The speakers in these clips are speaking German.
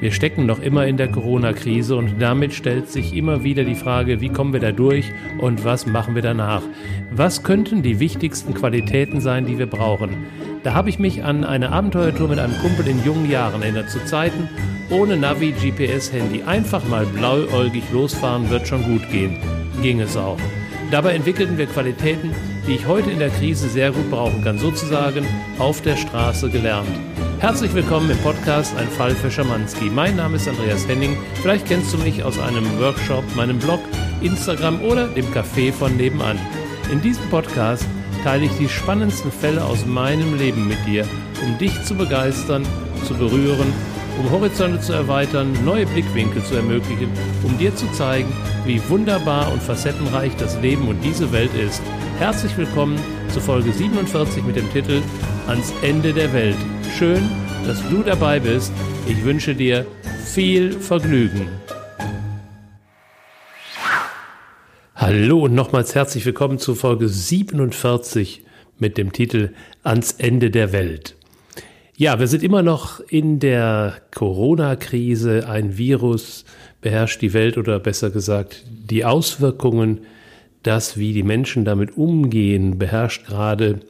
Wir stecken noch immer in der Corona-Krise und damit stellt sich immer wieder die Frage, wie kommen wir da durch und was machen wir danach? Was könnten die wichtigsten Qualitäten sein, die wir brauchen? Da habe ich mich an eine Abenteuertour mit einem Kumpel in jungen Jahren erinnert, zu Zeiten ohne Navi, GPS, Handy. Einfach mal blauäugig losfahren wird schon gut gehen. Ging es auch. Dabei entwickelten wir Qualitäten, die ich heute in der Krise sehr gut brauchen kann, sozusagen auf der Straße gelernt. Herzlich willkommen im Podcast Ein Fall für Schamanski. Mein Name ist Andreas Henning. Vielleicht kennst du mich aus einem Workshop, meinem Blog, Instagram oder dem Café von nebenan. In diesem Podcast teile ich die spannendsten Fälle aus meinem Leben mit dir, um dich zu begeistern, zu berühren, um Horizonte zu erweitern, neue Blickwinkel zu ermöglichen, um dir zu zeigen, wie wunderbar und facettenreich das Leben und diese Welt ist. Herzlich willkommen zu Folge 47 mit dem Titel Ans Ende der Welt. Schön, dass du dabei bist. Ich wünsche dir viel Vergnügen. Hallo und nochmals herzlich willkommen zu Folge 47 mit dem Titel Ans Ende der Welt. Ja, wir sind immer noch in der Corona-Krise. Ein Virus beherrscht die Welt oder besser gesagt die Auswirkungen, das, wie die Menschen damit umgehen, beherrscht gerade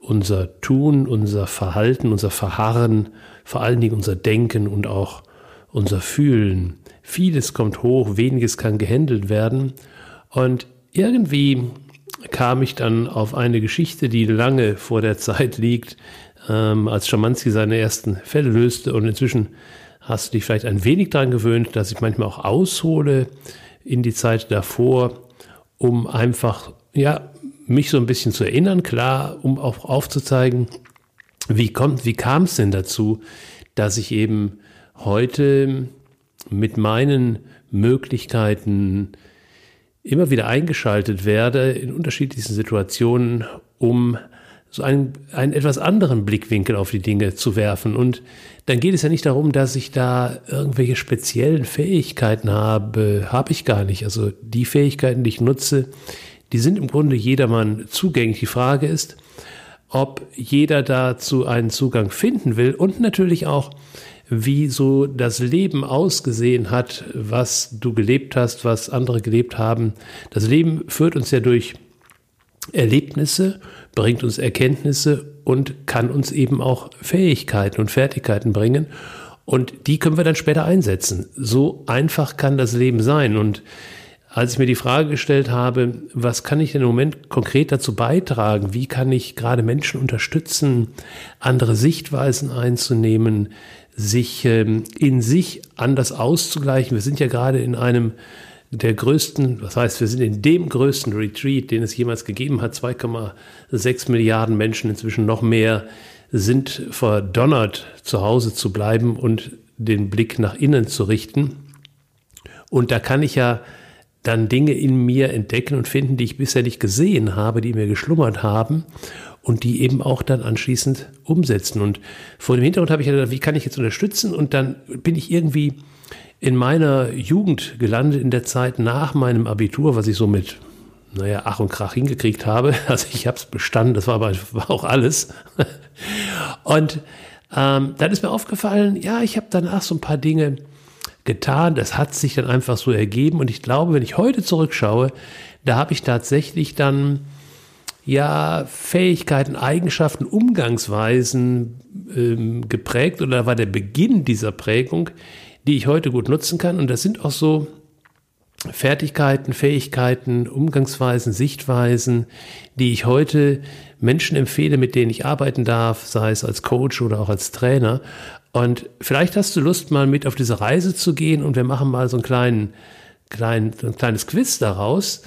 unser Tun, unser Verhalten, unser Verharren, vor allen Dingen unser Denken und auch unser Fühlen. Vieles kommt hoch, weniges kann gehandelt werden. Und irgendwie kam ich dann auf eine Geschichte, die lange vor der Zeit liegt, ähm, als Schamanski seine ersten Fälle löste. Und inzwischen hast du dich vielleicht ein wenig daran gewöhnt, dass ich manchmal auch aushole in die Zeit davor, um einfach, ja, mich so ein bisschen zu erinnern, klar, um auch aufzuzeigen, wie kommt, wie kam es denn dazu, dass ich eben heute mit meinen Möglichkeiten immer wieder eingeschaltet werde in unterschiedlichsten Situationen, um so einen, einen etwas anderen Blickwinkel auf die Dinge zu werfen. Und dann geht es ja nicht darum, dass ich da irgendwelche speziellen Fähigkeiten habe, habe ich gar nicht. Also die Fähigkeiten, die ich nutze, die sind im Grunde jedermann zugänglich. Die Frage ist, ob jeder dazu einen Zugang finden will und natürlich auch, wie so das Leben ausgesehen hat, was du gelebt hast, was andere gelebt haben. Das Leben führt uns ja durch Erlebnisse, bringt uns Erkenntnisse und kann uns eben auch Fähigkeiten und Fertigkeiten bringen. Und die können wir dann später einsetzen. So einfach kann das Leben sein. Und als ich mir die Frage gestellt habe, was kann ich denn im Moment konkret dazu beitragen? Wie kann ich gerade Menschen unterstützen, andere Sichtweisen einzunehmen, sich ähm, in sich anders auszugleichen? Wir sind ja gerade in einem der größten, was heißt, wir sind in dem größten Retreat, den es jemals gegeben hat. 2,6 Milliarden Menschen, inzwischen noch mehr, sind verdonnert, zu Hause zu bleiben und den Blick nach innen zu richten. Und da kann ich ja dann Dinge in mir entdecken und finden, die ich bisher nicht gesehen habe, die mir geschlummert haben und die eben auch dann anschließend umsetzen. Und vor dem Hintergrund habe ich gedacht, wie kann ich jetzt unterstützen? Und dann bin ich irgendwie in meiner Jugend gelandet, in der Zeit nach meinem Abitur, was ich so mit, naja, Ach und Krach hingekriegt habe. Also ich habe es bestanden, das war aber war auch alles. Und ähm, dann ist mir aufgefallen, ja, ich habe danach so ein paar Dinge getan. Das hat sich dann einfach so ergeben. Und ich glaube, wenn ich heute zurückschaue, da habe ich tatsächlich dann ja Fähigkeiten, Eigenschaften, Umgangsweisen ähm, geprägt oder war der Beginn dieser Prägung, die ich heute gut nutzen kann. Und das sind auch so Fertigkeiten, Fähigkeiten, Umgangsweisen, Sichtweisen, die ich heute Menschen empfehle, mit denen ich arbeiten darf, sei es als Coach oder auch als Trainer. Und vielleicht hast du Lust, mal mit auf diese Reise zu gehen und wir machen mal so einen kleinen, kleinen, ein kleines Quiz daraus.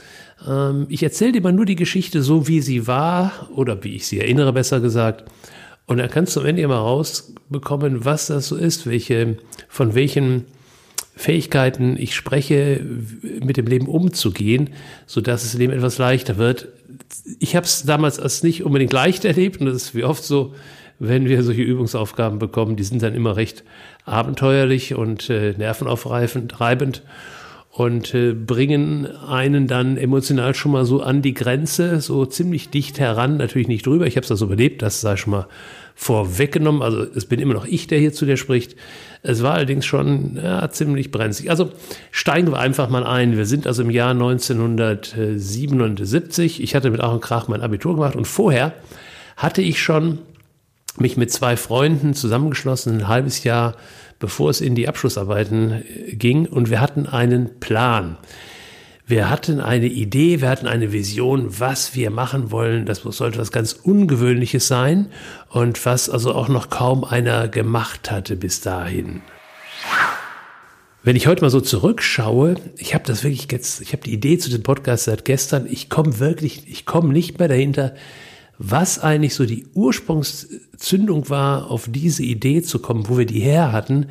Ähm, ich erzähle dir mal nur die Geschichte so, wie sie war oder wie ich sie erinnere, besser gesagt. Und dann kannst du am Ende immer rausbekommen, was das so ist, welche, von welchen Fähigkeiten ich spreche, mit dem Leben umzugehen, so dass das Leben etwas leichter wird. Ich habe es damals als nicht unbedingt leicht erlebt und das ist wie oft so, wenn wir solche Übungsaufgaben bekommen, die sind dann immer recht abenteuerlich und äh, nervenaufreibend. und äh, bringen einen dann emotional schon mal so an die Grenze, so ziemlich dicht heran, natürlich nicht drüber. Ich habe es also überlebt, das sei schon mal vorweggenommen. Also es bin immer noch ich, der hier zu dir spricht. Es war allerdings schon ja, ziemlich brenzlig. Also steigen wir einfach mal ein. Wir sind also im Jahr 1977. Ich hatte mit Aaron Krach mein Abitur gemacht und vorher hatte ich schon mich mit zwei Freunden zusammengeschlossen, ein halbes Jahr bevor es in die Abschlussarbeiten äh, ging. Und wir hatten einen Plan. Wir hatten eine Idee, wir hatten eine Vision, was wir machen wollen. Das sollte was ganz Ungewöhnliches sein und was also auch noch kaum einer gemacht hatte bis dahin. Wenn ich heute mal so zurückschaue, ich habe das wirklich jetzt, ich habe die Idee zu dem Podcast seit gestern, ich komme wirklich, ich komme nicht mehr dahinter, was eigentlich so die Ursprungszündung war, auf diese Idee zu kommen, wo wir die her hatten.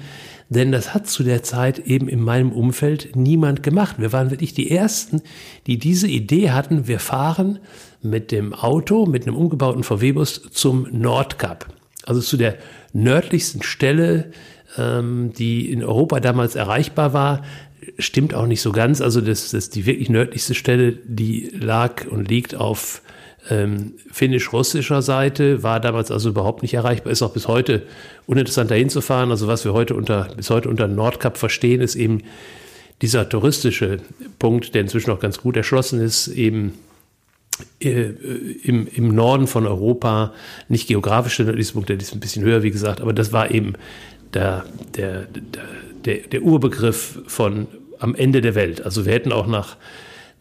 Denn das hat zu der Zeit eben in meinem Umfeld niemand gemacht. Wir waren wirklich die Ersten, die diese Idee hatten, wir fahren mit dem Auto, mit einem umgebauten VW-Bus zum Nordkap. Also zu der nördlichsten Stelle, ähm, die in Europa damals erreichbar war. Stimmt auch nicht so ganz. Also das, das die wirklich nördlichste Stelle, die lag und liegt auf ähm, finnisch-russischer Seite, war damals also überhaupt nicht erreichbar, ist auch bis heute uninteressant dahin zu fahren. Also was wir heute unter, bis heute unter Nordkap verstehen, ist eben dieser touristische Punkt, der inzwischen auch ganz gut erschlossen ist, eben äh, im, im Norden von Europa, nicht geografisch der nördlichste Punkt, der ist ein bisschen höher, wie gesagt, aber das war eben der, der, der, der Urbegriff von am Ende der Welt. Also wir hätten auch nach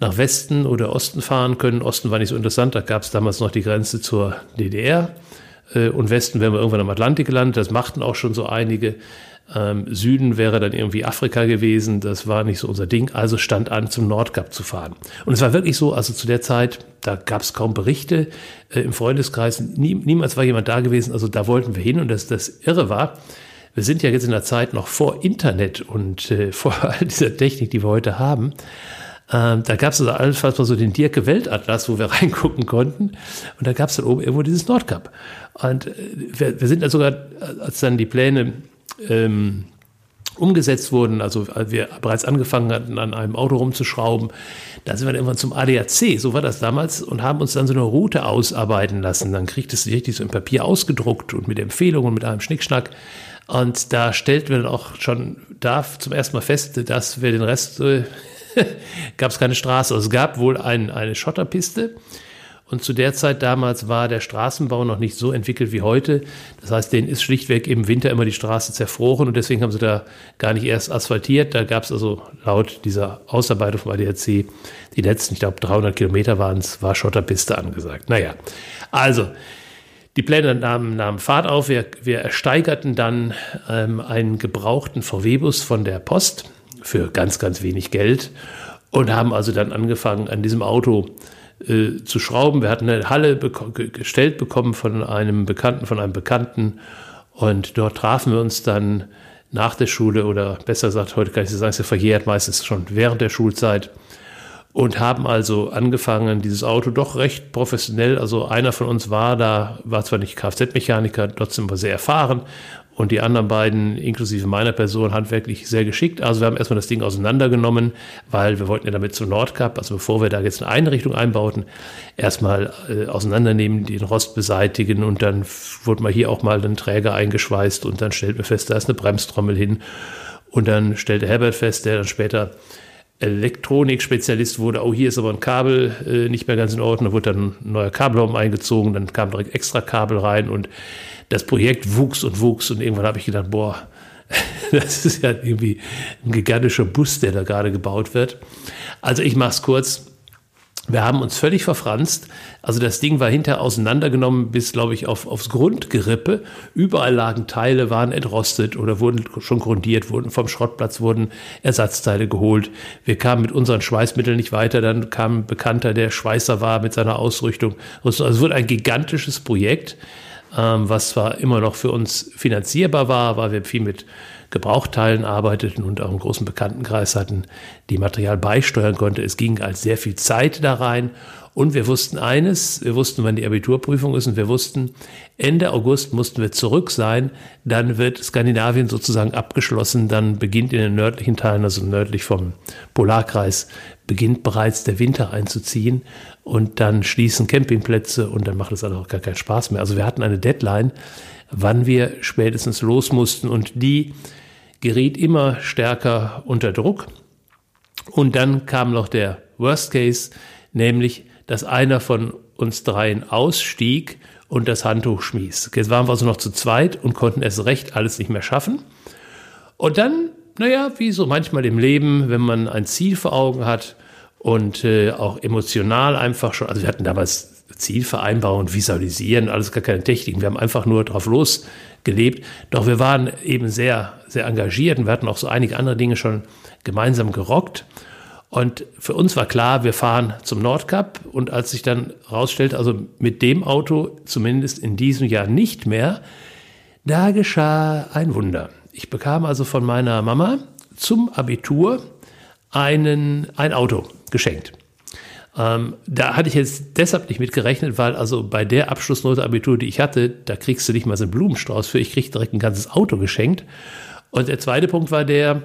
nach Westen oder Osten fahren können. Osten war nicht so interessant, da gab es damals noch die Grenze zur DDR. Äh, und Westen wären wir irgendwann am Atlantik gelandet, das machten auch schon so einige. Ähm, Süden wäre dann irgendwie Afrika gewesen, das war nicht so unser Ding, also stand an, zum Nordkap zu fahren. Und es war wirklich so, also zu der Zeit, da gab es kaum Berichte äh, im Freundeskreis, nie, niemals war jemand da gewesen, also da wollten wir hin und das, das Irre war, wir sind ja jetzt in der Zeit noch vor Internet und äh, vor all dieser Technik, die wir heute haben. Ähm, da gab es also allenfalls mal so den Dirke Weltatlas, wo wir reingucken konnten. Und da gab es dann oben irgendwo dieses Nordkap. Und äh, wir, wir, sind dann sogar, als dann die Pläne ähm, umgesetzt wurden, also als wir bereits angefangen hatten, an einem Auto rumzuschrauben, da sind wir dann irgendwann zum ADAC, so war das damals, und haben uns dann so eine Route ausarbeiten lassen. Dann kriegt es richtig so im Papier ausgedruckt und mit Empfehlungen und mit einem Schnickschnack. Und da stellten wir dann auch schon da zum ersten Mal fest, dass wir den Rest äh, gab es keine Straße. Also es gab wohl ein, eine Schotterpiste. Und zu der Zeit damals war der Straßenbau noch nicht so entwickelt wie heute. Das heißt, denen ist schlichtweg im Winter immer die Straße zerfroren und deswegen haben sie da gar nicht erst asphaltiert. Da gab es also laut dieser Ausarbeitung vom ADAC die letzten, ich glaube 300 Kilometer waren es, war Schotterpiste angesagt. Naja, also die Pläne nahmen, nahmen Fahrt auf. Wir, wir ersteigerten dann ähm, einen gebrauchten VW-Bus von der Post für ganz, ganz wenig Geld und haben also dann angefangen, an diesem Auto äh, zu schrauben. Wir hatten eine Halle gestellt bekommen von einem Bekannten, von einem Bekannten und dort trafen wir uns dann nach der Schule oder besser gesagt, heute kann ich sagen, es ist verjährt, meistens schon während der Schulzeit und haben also angefangen, dieses Auto doch recht professionell, also einer von uns war da, war zwar nicht Kfz-Mechaniker, trotzdem war sehr erfahren und die anderen beiden, inklusive meiner Person, handwerklich sehr geschickt. Also wir haben erstmal das Ding auseinandergenommen, weil wir wollten ja damit zum Nordkap, also bevor wir da jetzt eine Einrichtung einbauten, erstmal äh, auseinandernehmen, den Rost beseitigen und dann wurde mal hier auch mal ein Träger eingeschweißt und dann stellten wir fest, da ist eine Bremstrommel hin. Und dann stellte Herbert fest, der dann später Elektronik-Spezialist wurde, oh, hier ist aber ein Kabel äh, nicht mehr ganz in Ordnung, da wurde dann ein neuer Kabelraum eingezogen, dann kam direkt extra Kabel rein und das Projekt wuchs und wuchs und irgendwann habe ich gedacht, boah, das ist ja irgendwie ein gigantischer Bus, der da gerade gebaut wird. Also ich mache es kurz. Wir haben uns völlig verfranst. Also das Ding war hinterher auseinandergenommen bis, glaube ich, auf, aufs Grundgerippe. Überall lagen Teile, waren entrostet oder wurden schon grundiert, wurden vom Schrottplatz wurden Ersatzteile geholt. Wir kamen mit unseren Schweißmitteln nicht weiter. Dann kam ein Bekannter, der Schweißer war mit seiner Ausrüstung. Also es wurde ein gigantisches Projekt, ähm, was zwar immer noch für uns finanzierbar war, weil wir viel mit Gebrauchteilen arbeiteten und auch einen großen Bekanntenkreis hatten, die Material beisteuern konnte. Es ging als sehr viel Zeit da rein Und wir wussten eines, wir wussten, wann die Abiturprüfung ist und wir wussten, Ende August mussten wir zurück sein. Dann wird Skandinavien sozusagen abgeschlossen. Dann beginnt in den nördlichen Teilen, also nördlich vom Polarkreis, beginnt bereits der Winter einzuziehen. Und dann schließen Campingplätze und dann macht es also auch gar keinen Spaß mehr. Also wir hatten eine Deadline, wann wir spätestens los mussten. Und die geriet immer stärker unter Druck. Und dann kam noch der Worst Case, nämlich, dass einer von uns dreien ausstieg und das Handtuch schmies. Jetzt waren wir also noch zu zweit und konnten es recht alles nicht mehr schaffen. Und dann, naja, wie so manchmal im Leben, wenn man ein Ziel vor Augen hat und äh, auch emotional einfach schon, also wir hatten damals Zielvereinbarung und Visualisieren, alles gar keine Techniken. Wir haben einfach nur drauf losgelebt. Doch wir waren eben sehr, sehr engagiert und wir hatten auch so einige andere Dinge schon gemeinsam gerockt. Und für uns war klar, wir fahren zum Nordkap. Und als sich dann rausstellte, also mit dem Auto zumindest in diesem Jahr nicht mehr, da geschah ein Wunder. Ich bekam also von meiner Mama zum Abitur einen, ein Auto geschenkt. Ähm, da hatte ich jetzt deshalb nicht mit gerechnet, weil also bei der Abschlussnote Abitur, die ich hatte, da kriegst du nicht mal so einen Blumenstrauß für. Ich krieg direkt ein ganzes Auto geschenkt. Und der zweite Punkt war der,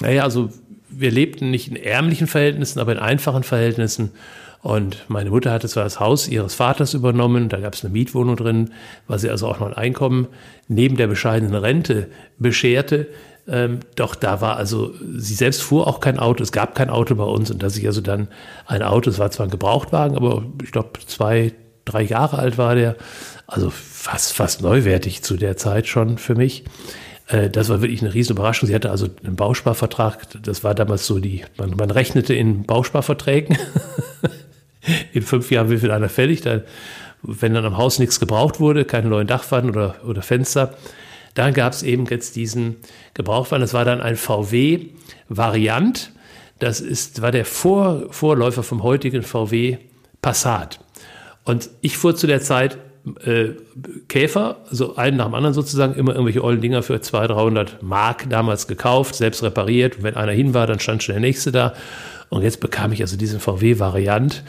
naja, also wir lebten nicht in ärmlichen Verhältnissen, aber in einfachen Verhältnissen. Und meine Mutter hatte zwar das Haus ihres Vaters übernommen, da gab es eine Mietwohnung drin, was sie also auch noch ein Einkommen neben der bescheidenen Rente bescherte. Ähm, doch da war also, sie selbst fuhr auch kein Auto, es gab kein Auto bei uns und dass ich also dann ein Auto, es war zwar ein Gebrauchtwagen, aber ich glaube zwei, drei Jahre alt war der, also fast, fast neuwertig zu der Zeit schon für mich. Äh, das war wirklich eine riesen Überraschung. Sie hatte also einen Bausparvertrag, das war damals so die, man, man rechnete in Bausparverträgen. in fünf Jahren wie viel einer fällig, dann, wenn dann am Haus nichts gebraucht wurde, keine neuen Dachpfannen oder, oder Fenster, dann gab es eben jetzt diesen Gebrauchtwagen. Das war dann ein VW Variant. Das ist, war der Vor, Vorläufer vom heutigen VW Passat. Und ich fuhr zu der Zeit äh, Käfer, so einen nach dem anderen sozusagen, immer irgendwelche ollen Dinger für 200, 300 Mark damals gekauft, selbst repariert. Und wenn einer hin war, dann stand schon der nächste da. Und jetzt bekam ich also diesen VW-Variant.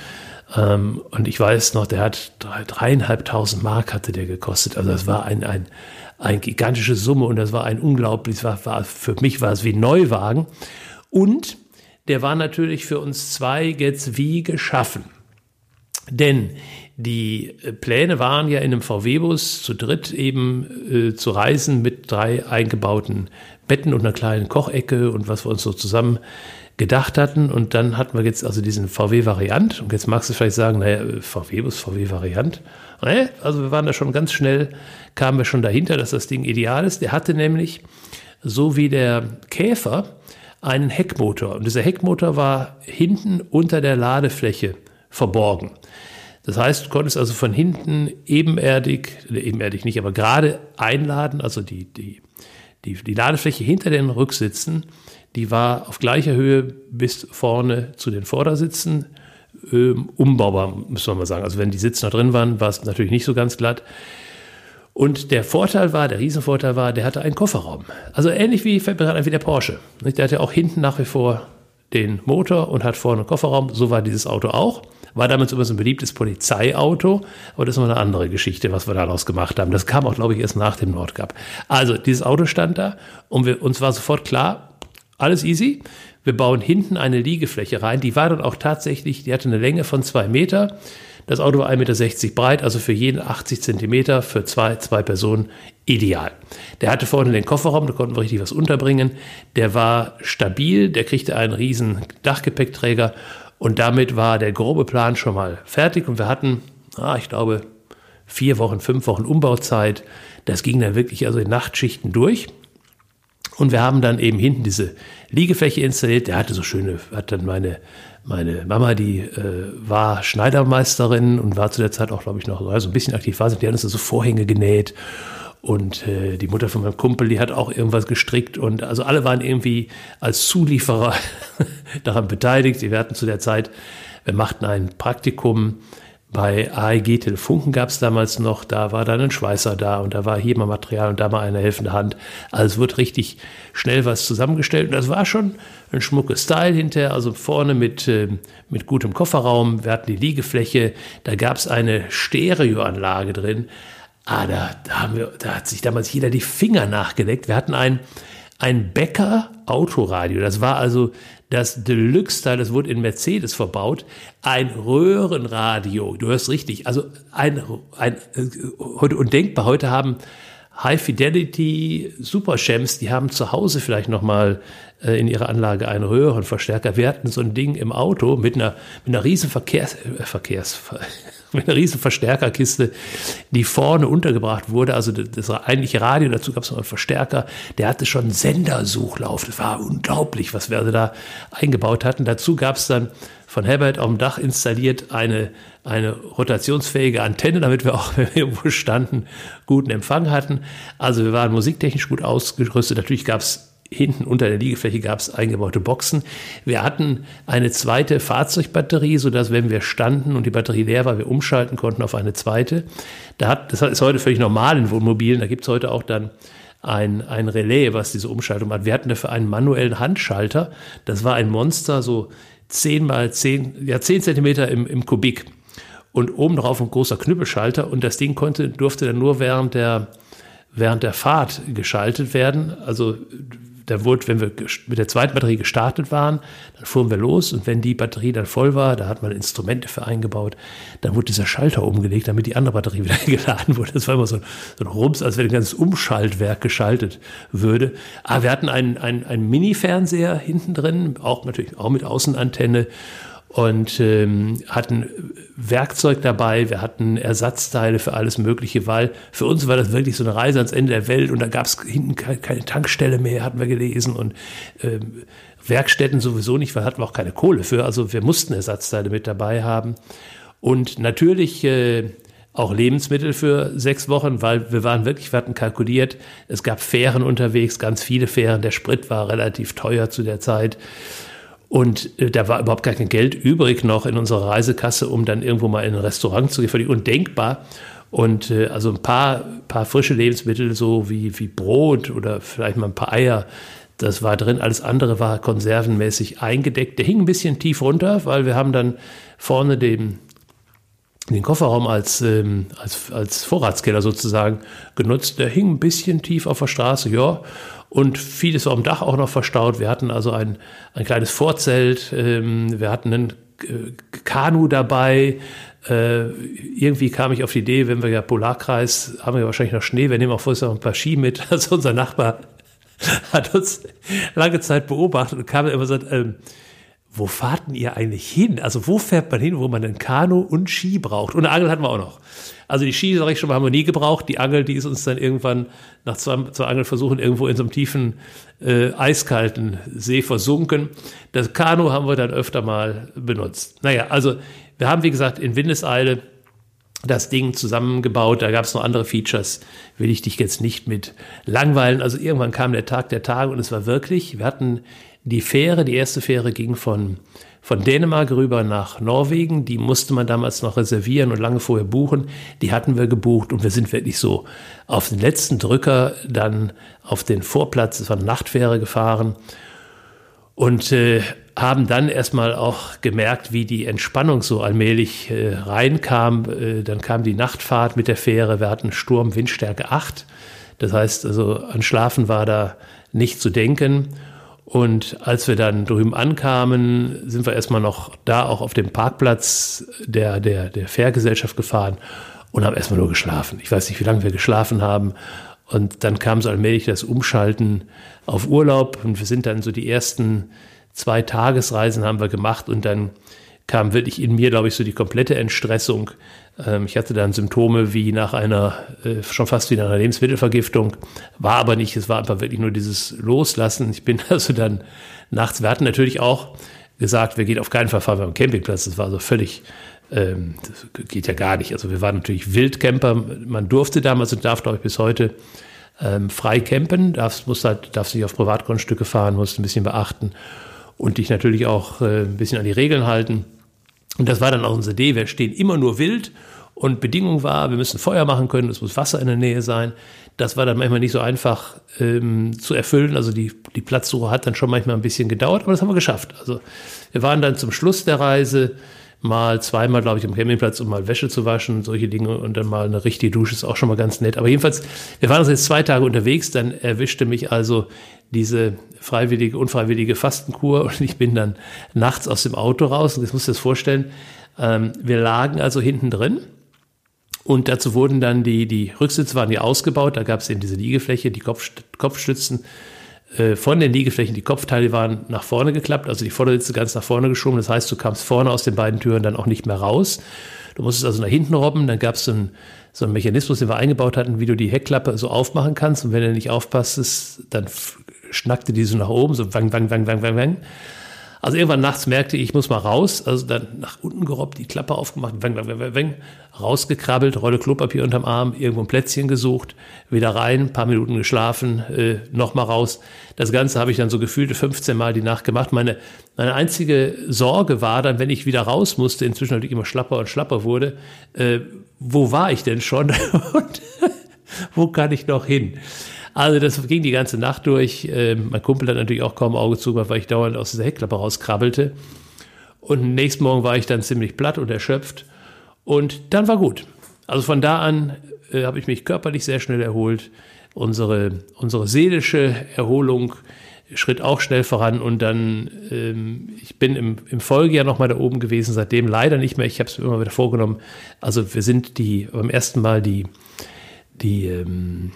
Ähm, und ich weiß noch, der hat dreieinhalbtausend Mark hatte der gekostet. Also das war ein, ein, eine gigantische Summe und das war ein unglaublich, war, war, für mich war es wie ein Neuwagen. Und der war natürlich für uns zwei jetzt wie geschaffen. Denn die äh, Pläne waren ja in einem VW-Bus zu dritt eben äh, zu reisen mit drei eingebauten Betten und einer kleinen Kochecke und was wir uns so zusammen gedacht hatten. Und dann hatten wir jetzt also diesen VW-Variant. Und jetzt magst du vielleicht sagen, naja, VW-Bus, VW-Variant. Naja, also wir waren da schon ganz schnell, kamen wir schon dahinter, dass das Ding ideal ist. Der hatte nämlich, so wie der Käfer, einen Heckmotor. Und dieser Heckmotor war hinten unter der Ladefläche verborgen. Das heißt, du konntest also von hinten ebenerdig, ebenerdig nicht, aber gerade einladen, also die, die, die, die Ladefläche hinter den Rücksitzen die war auf gleicher Höhe bis vorne zu den Vordersitzen. Ähm, umbaubar, müssen wir mal sagen. Also wenn die Sitze noch drin waren, war es natürlich nicht so ganz glatt. Und der Vorteil war, der Riesenvorteil war, der hatte einen Kofferraum. Also ähnlich wie, fällt mir gerade wie der Porsche. Der hatte auch hinten nach wie vor den Motor und hat vorne einen Kofferraum. So war dieses Auto auch. War damals so ein beliebtes Polizeiauto, aber das ist noch eine andere Geschichte, was wir daraus gemacht haben. Das kam auch, glaube ich, erst nach dem Nordcup. Also, dieses Auto stand da und wir, uns war sofort klar, alles easy. Wir bauen hinten eine Liegefläche rein. Die war dann auch tatsächlich, die hatte eine Länge von zwei Meter. Das Auto war 1,60 Meter breit, also für jeden 80 Zentimeter, für zwei, zwei Personen ideal. Der hatte vorne den Kofferraum, da konnten wir richtig was unterbringen. Der war stabil, der kriegte einen riesen Dachgepäckträger und damit war der grobe Plan schon mal fertig und wir hatten, ah, ich glaube, vier Wochen, fünf Wochen Umbauzeit. Das ging dann wirklich also in Nachtschichten durch. Und wir haben dann eben hinten diese Liegefläche installiert. Der hatte so schöne, hat dann meine, meine Mama, die äh, war Schneidermeisterin und war zu der Zeit auch, glaube ich, noch also ein bisschen aktiv war. Die hat uns so Vorhänge genäht. Und äh, die Mutter von meinem Kumpel, die hat auch irgendwas gestrickt. Und also alle waren irgendwie als Zulieferer daran beteiligt. Wir hatten zu der Zeit, wir machten ein Praktikum bei AEG Telefunken gab es damals noch, da war dann ein Schweißer da und da war hier mal Material und da mal eine helfende Hand. Also wird richtig schnell was zusammengestellt und das war schon ein schmuckes Style hinterher, also vorne mit, äh, mit gutem Kofferraum, wir hatten die Liegefläche, da gab es eine Stereoanlage drin. Ah, da, da, haben wir, da hat sich damals jeder die Finger nachgeleckt. Wir hatten ein, ein Becker Autoradio. Das war also das Deluxe-Teil, das wurde in Mercedes verbaut, ein Röhrenradio. Du hörst richtig. Also ein, ein heute undenkbar. Heute haben High Fidelity Superchamps, die haben zu Hause vielleicht noch mal äh, in ihrer Anlage einen Röhrenverstärker. Wir hatten so ein Ding im Auto mit einer mit einer riesen Verkehrs, äh, Verkehrs mit einer riesen Verstärkerkiste, die vorne untergebracht wurde. Also das eigentliche Radio, dazu gab es noch einen Verstärker, der hatte schon Sendersuchlauf. Das war unglaublich, was wir also da eingebaut hatten. Dazu gab es dann von Herbert auf dem Dach installiert eine, eine rotationsfähige Antenne, damit wir auch, wenn wir irgendwo standen, guten Empfang hatten. Also wir waren musiktechnisch gut ausgerüstet. Natürlich gab es hinten unter der Liegefläche gab es eingebaute Boxen. Wir hatten eine zweite Fahrzeugbatterie, sodass, wenn wir standen und die Batterie leer war, wir umschalten konnten auf eine zweite. Da hat, das ist heute völlig normal in Wohnmobilen. Da gibt es heute auch dann ein, ein Relais, was diese Umschaltung hat. Wir hatten dafür einen manuellen Handschalter. Das war ein Monster, so 10 mal 10, ja 10 Zentimeter im, im Kubik. Und oben drauf ein großer Knüppelschalter. Und das Ding konnte, durfte dann nur während der, während der Fahrt geschaltet werden. Also da wurde, wenn wir mit der zweiten Batterie gestartet waren, dann fuhren wir los und wenn die Batterie dann voll war, da hat man Instrumente für eingebaut, dann wurde dieser Schalter umgelegt, damit die andere Batterie wieder geladen wurde. Das war immer so, so ein Rums, als wenn ein ganzes Umschaltwerk geschaltet würde. Aber ah, wir hatten einen, einen, einen Mini-Fernseher hinten drin, auch natürlich auch mit Außenantenne und ähm, hatten Werkzeug dabei, wir hatten Ersatzteile für alles Mögliche, weil für uns war das wirklich so eine Reise ans Ende der Welt und da gab es hinten keine Tankstelle mehr, hatten wir gelesen und ähm, Werkstätten sowieso nicht, weil hatten wir auch keine Kohle für, also wir mussten Ersatzteile mit dabei haben. Und natürlich äh, auch Lebensmittel für sechs Wochen, weil wir waren wirklich, wir hatten kalkuliert, es gab Fähren unterwegs, ganz viele Fähren, der Sprit war relativ teuer zu der Zeit und äh, da war überhaupt gar kein Geld übrig noch in unserer Reisekasse, um dann irgendwo mal in ein Restaurant zu gehen. Völlig undenkbar. Und äh, also ein paar, paar frische Lebensmittel, so wie, wie Brot oder vielleicht mal ein paar Eier, das war drin. Alles andere war konservenmäßig eingedeckt. Der hing ein bisschen tief runter, weil wir haben dann vorne den, den Kofferraum als, ähm, als, als Vorratskeller sozusagen genutzt. Der hing ein bisschen tief auf der Straße, ja und vieles war am Dach auch noch verstaut. Wir hatten also ein, ein kleines Vorzelt, ähm, wir hatten einen äh, Kanu dabei. Äh, irgendwie kam ich auf die Idee, wenn wir ja Polarkreis, haben wir wahrscheinlich noch Schnee, wir nehmen auch vorher noch ein paar Ski mit. Also unser Nachbar hat uns lange Zeit beobachtet und kam immer so, ähm, wo fahrt denn ihr eigentlich hin? Also wo fährt man hin, wo man einen Kanu und Ski braucht? Und eine Angel hatten wir auch noch. Also die Ski, sag ich schon mal, haben wir nie gebraucht. Die Angel, die ist uns dann irgendwann nach zwei, zwei Angelversuchen irgendwo in so einem tiefen, äh, eiskalten See versunken. Das Kanu haben wir dann öfter mal benutzt. Naja, also wir haben, wie gesagt, in Windeseile das Ding zusammengebaut. Da gab es noch andere Features, will ich dich jetzt nicht mit langweilen. Also irgendwann kam der Tag der Tage und es war wirklich, wir hatten die Fähre, die erste Fähre ging von, von Dänemark rüber nach Norwegen. Die musste man damals noch reservieren und lange vorher buchen. Die hatten wir gebucht und wir sind wirklich so auf den letzten Drücker dann auf den Vorplatz, es war eine Nachtfähre gefahren und äh, haben dann erstmal auch gemerkt, wie die Entspannung so allmählich äh, reinkam. Äh, dann kam die Nachtfahrt mit der Fähre. Wir hatten Sturm, Windstärke 8. Das heißt, also an Schlafen war da nicht zu denken. Und als wir dann drüben ankamen, sind wir erstmal noch da auch auf dem Parkplatz der, der, der Fährgesellschaft gefahren und haben erstmal nur geschlafen. Ich weiß nicht, wie lange wir geschlafen haben. Und dann kam so allmählich das Umschalten auf Urlaub und wir sind dann so die ersten zwei Tagesreisen haben wir gemacht und dann kam wirklich in mir, glaube ich, so die komplette Entstressung. Ähm, ich hatte dann Symptome wie nach einer, äh, schon fast wie nach einer Lebensmittelvergiftung, war aber nicht, es war einfach wirklich nur dieses Loslassen. Ich bin also dann nachts, wir hatten natürlich auch gesagt, wir gehen auf keinen Fall fahren wir am Campingplatz, das war so völlig, ähm, das geht ja gar nicht. Also wir waren natürlich Wildcamper, man durfte damals und darf, glaube ich, bis heute ähm, frei campen, darfst, musst halt, nicht auf Privatgrundstücke fahren, musst ein bisschen beachten und dich natürlich auch äh, ein bisschen an die Regeln halten. Und das war dann auch unsere Idee, wir stehen immer nur wild und Bedingung war, wir müssen Feuer machen können, es muss Wasser in der Nähe sein. Das war dann manchmal nicht so einfach ähm, zu erfüllen. Also die, die Platzsuche hat dann schon manchmal ein bisschen gedauert, aber das haben wir geschafft. Also wir waren dann zum Schluss der Reise mal zweimal, glaube ich, am Campingplatz, um mal Wäsche zu waschen, solche Dinge und dann mal eine richtige Dusche ist auch schon mal ganz nett. Aber jedenfalls, wir waren jetzt zwei Tage unterwegs, dann erwischte mich also diese freiwillige, unfreiwillige Fastenkur und ich bin dann nachts aus dem Auto raus. Und jetzt musst du dir das vorstellen, ähm, wir lagen also hinten drin und dazu wurden dann die, die Rücksitze waren ja ausgebaut, da gab es eben diese Liegefläche, die Kopf, Kopfstützen von den Liegeflächen, die Kopfteile waren nach vorne geklappt, also die Vordersitze ganz nach vorne geschoben. Das heißt, du kamst vorne aus den beiden Türen dann auch nicht mehr raus. Du musstest also nach hinten robben, dann gab es so einen, so einen Mechanismus, den wir eingebaut hatten, wie du die Heckklappe so aufmachen kannst. Und wenn du nicht aufpasst, dann schnackte die so nach oben, so wang, wang, wang, wang, wang, wang. Also irgendwann nachts merkte ich, ich muss mal raus, also dann nach unten gerobbt, die Klappe aufgemacht, weng, weng, weng, weng, rausgekrabbelt, Rolle Klopapier unterm Arm, irgendwo ein Plätzchen gesucht, wieder rein, paar Minuten geschlafen, äh, nochmal raus. Das Ganze habe ich dann so gefühlte 15 Mal die Nacht gemacht. Meine, meine einzige Sorge war dann, wenn ich wieder raus musste, inzwischen natürlich immer schlapper und schlapper wurde, äh, wo war ich denn schon und wo kann ich noch hin? Also das ging die ganze Nacht durch. Ähm, mein Kumpel hat natürlich auch kaum Auge zugemacht, weil ich dauernd aus dieser Heckklappe rauskrabbelte. Und nächsten Morgen war ich dann ziemlich platt und erschöpft. Und dann war gut. Also von da an äh, habe ich mich körperlich sehr schnell erholt. Unsere, unsere seelische Erholung schritt auch schnell voran und dann, ähm, ich bin im, im Folgejahr nochmal da oben gewesen, seitdem leider nicht mehr, ich habe es mir immer wieder vorgenommen. Also wir sind die beim ersten Mal die, die ähm,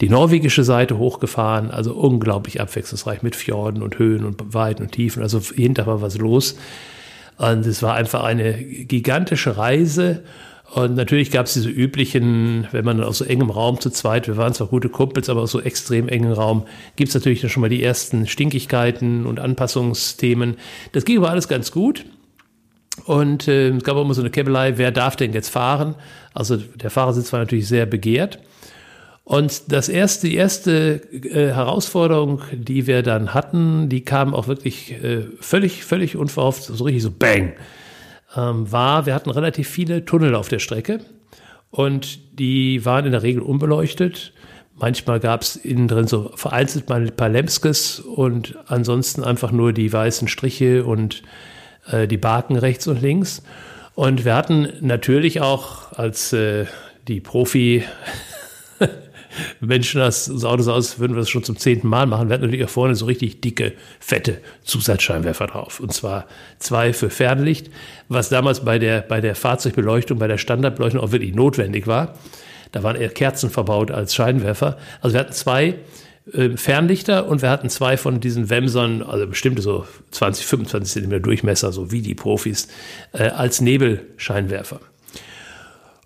die norwegische Seite hochgefahren, also unglaublich abwechslungsreich mit Fjorden und Höhen und Weiten und Tiefen. Also hinter war was los. Und es war einfach eine gigantische Reise. Und natürlich gab es diese üblichen, wenn man aus so engem Raum zu zweit, wir waren zwar gute Kumpels, aber aus so extrem engen Raum, gibt es natürlich dann schon mal die ersten Stinkigkeiten und Anpassungsthemen. Das ging aber alles ganz gut. Und äh, es gab auch immer so eine Käbelei, wer darf denn jetzt fahren? Also der Fahrersitz war natürlich sehr begehrt. Und das erste, die erste äh, Herausforderung, die wir dann hatten, die kam auch wirklich äh, völlig, völlig unverhofft, so richtig so bang, ähm, war, wir hatten relativ viele Tunnel auf der Strecke und die waren in der Regel unbeleuchtet. Manchmal gab es innen drin so vereinzelt mal ein paar Lemskes und ansonsten einfach nur die weißen Striche und äh, die Baken rechts und links. Und wir hatten natürlich auch als äh, die Profi Menschen das, das Auto so aus, würden wir das schon zum zehnten Mal machen. Wir hatten natürlich auch vorne so richtig dicke, fette Zusatzscheinwerfer drauf. Und zwar zwei für Fernlicht, was damals bei der, bei der Fahrzeugbeleuchtung, bei der Standardbeleuchtung auch wirklich notwendig war. Da waren eher Kerzen verbaut als Scheinwerfer. Also wir hatten zwei äh, Fernlichter und wir hatten zwei von diesen Wemsern, also bestimmte so 20, 25 Zentimeter Durchmesser, so wie die Profis, äh, als Nebelscheinwerfer.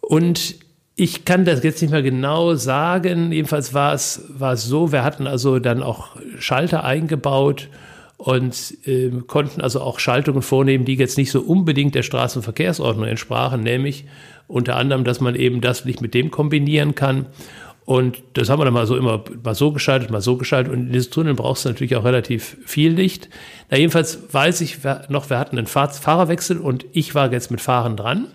Und ich kann das jetzt nicht mehr genau sagen. Jedenfalls war es, war es so, wir hatten also dann auch Schalter eingebaut und äh, konnten also auch Schaltungen vornehmen, die jetzt nicht so unbedingt der Straßenverkehrsordnung entsprachen, nämlich unter anderem, dass man eben das nicht mit dem kombinieren kann. Und das haben wir dann mal so immer mal so geschaltet, mal so geschaltet. Und in diesem Tunnel brauchst du natürlich auch relativ viel Licht. Na, jedenfalls weiß ich noch, wir hatten einen Fahrerwechsel und ich war jetzt mit Fahren dran